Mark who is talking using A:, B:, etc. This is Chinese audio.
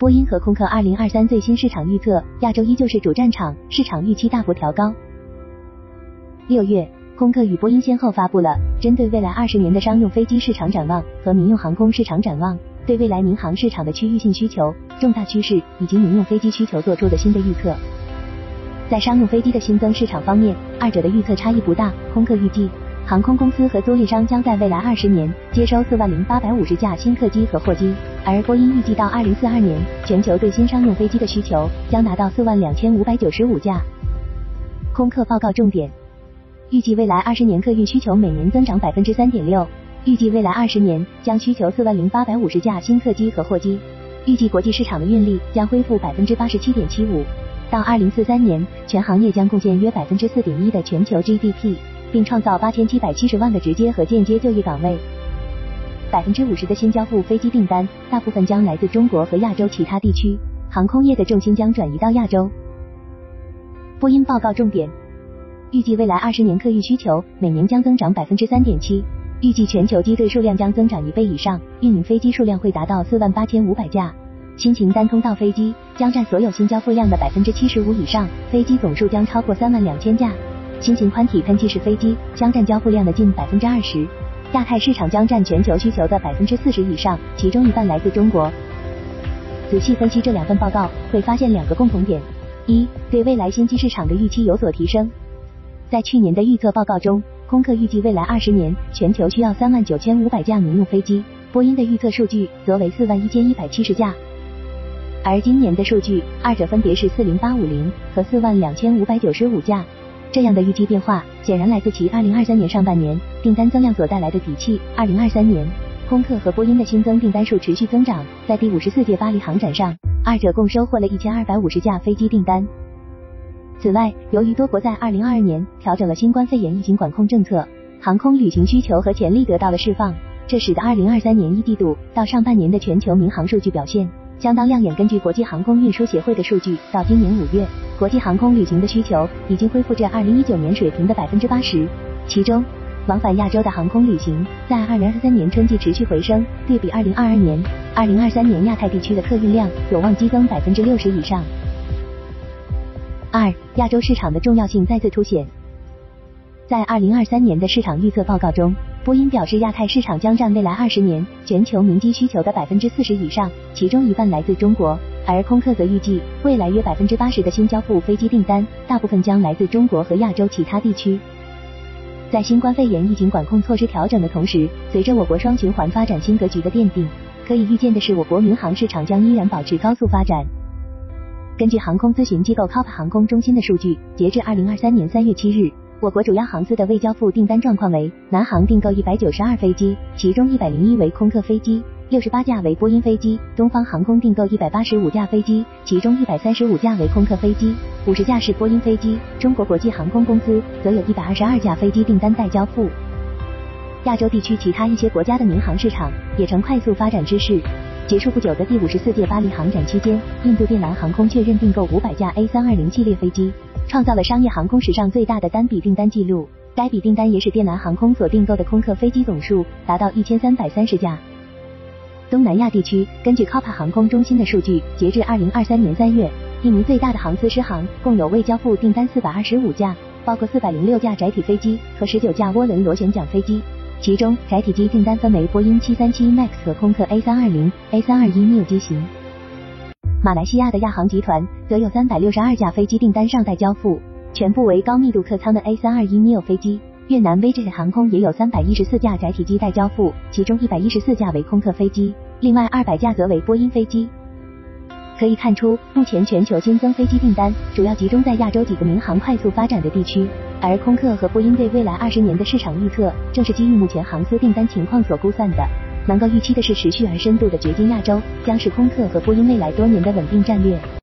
A: 波音和空客二零二三最新市场预测，亚洲依旧是主战场，市场预期大幅调高。六月，空客与波音先后发布了针对未来二十年的商用飞机市场展望和民用航空市场展望，对未来民航市场的区域性需求、重大趋势以及民用飞机需求做出的新的预测。在商用飞机的新增市场方面，二者的预测差异不大。空客预计。航空公司和租赁商将在未来二十年接收四万零八百五十架新客机和货机，而波音预计到二零四二年，全球对新商用飞机的需求将达到四万两千五百九十五架。空客报告重点：预计未来二十年客运需求每年增长百分之三点六，预计未来二十年将需求四万零八百五十架新客机和货机，预计国际市场的运力将恢复百分之八十七点七五，到二零四三年，全行业将贡献约百分之四点一的全球 GDP。并创造八千七百七十万个直接和间接就业岗位。百分之五十的新交付飞机订单，大部分将来自中国和亚洲其他地区，航空业的重心将转移到亚洲。波音报告重点：预计未来二十年客运需求每年将增长百分之三点七，预计全球机队数量将增长一倍以上，运营飞机数量会达到四万八千五百架，新型单通道飞机将占所有新交付量的百分之七十五以上，飞机总数将超过三万两千架。新型宽体喷气式飞机将占交付量的近百分之二十，亚太市场将占全球需求的百分之四十以上，其中一半来自中国。仔细分析这两份报告，会发现两个共同点：一，对未来新机市场的预期有所提升。在去年的预测报告中，空客预计未来二十年全球需要三万九千五百架民用飞机，波音的预测数据则为四万一千一百七十架。而今年的数据，二者分别是四零八五零和四万两千五百九十五架。这样的预期变化显然来自其2023年上半年订单增量所带来的底气。2023年，空客和波音的新增订单数持续增长，在第五十四届巴黎航展上，二者共收获了一千二百五十架飞机订单。此外，由于多国在2022年调整了新冠肺炎疫情管控政策，航空旅行需求和潜力得到了释放，这使得2023年一季度到上半年的全球民航数据表现相当亮眼。根据国际航空运输协会的数据，到今年五月。国际航空旅行的需求已经恢复至二零一九年水平的百分之八十，其中往返亚洲的航空旅行在二零二三年春季持续回升，对比二零二二年，二零二三年亚太地区的客运量有望激增百分之六十以上。二、亚洲市场的重要性再次凸显，在二零二三年的市场预测报告中，波音表示亚太市场将占未来二十年全球民机需求的百分之四十以上，其中一半来自中国。而空客则预计，未来约百分之八十的新交付飞机订单，大部分将来自中国和亚洲其他地区。在新冠肺炎疫情管控措施调整的同时，随着我国双循环发展新格局的奠定，可以预见的是，我国民航市场将依然保持高速发展。根据航空咨询机构 COP 航空中心的数据，截至二零二三年三月七日，我国主要航司的未交付订单状况为：南航订购一百九十二飞机，其中一百零一为空客飞机。六十八架为波音飞机，东方航空订购一百八十五架飞机，其中一百三十五架为空客飞机，五十架是波音飞机。中国国际航空公司则有一百二十二架飞机订单待交付。亚洲地区其他一些国家的民航市场也呈快速发展之势。结束不久的第五十四届巴黎航展期间，印度电缆航空确认订购五百架 A 三二零系列飞机，创造了商业航空史上最大的单笔订单记录。该笔订单也使电缆航空所订购的空客飞机总数达到一千三百三十架。东南亚地区，根据 COPA 航空中心的数据，截至二零二三年三月，印尼最大的航司狮航共有未交付订单四百二十五架，包括四百零六架载体飞机和十九架涡轮螺旋桨飞机，其中载体机订单分为波音七三七 MAX 和空客 A 三二零、A 三二一 neo 机型。马来西亚的亚航集团则有三百六十二架飞机订单尚待交付，全部为高密度客舱的 A 三二一 neo 飞机。越南 VJ 航空也有三百一十四架载体机待交付，其中一百一十四架为空客飞机，另外二百架则为波音飞机。可以看出，目前全球新增飞机订单主要集中在亚洲几个民航快速发展的地区，而空客和波音对未来二十年的市场预测，正是基于目前航司订单情况所估算的。能够预期的是，持续而深度的掘金亚洲，将是空客和波音未来多年的稳定战略。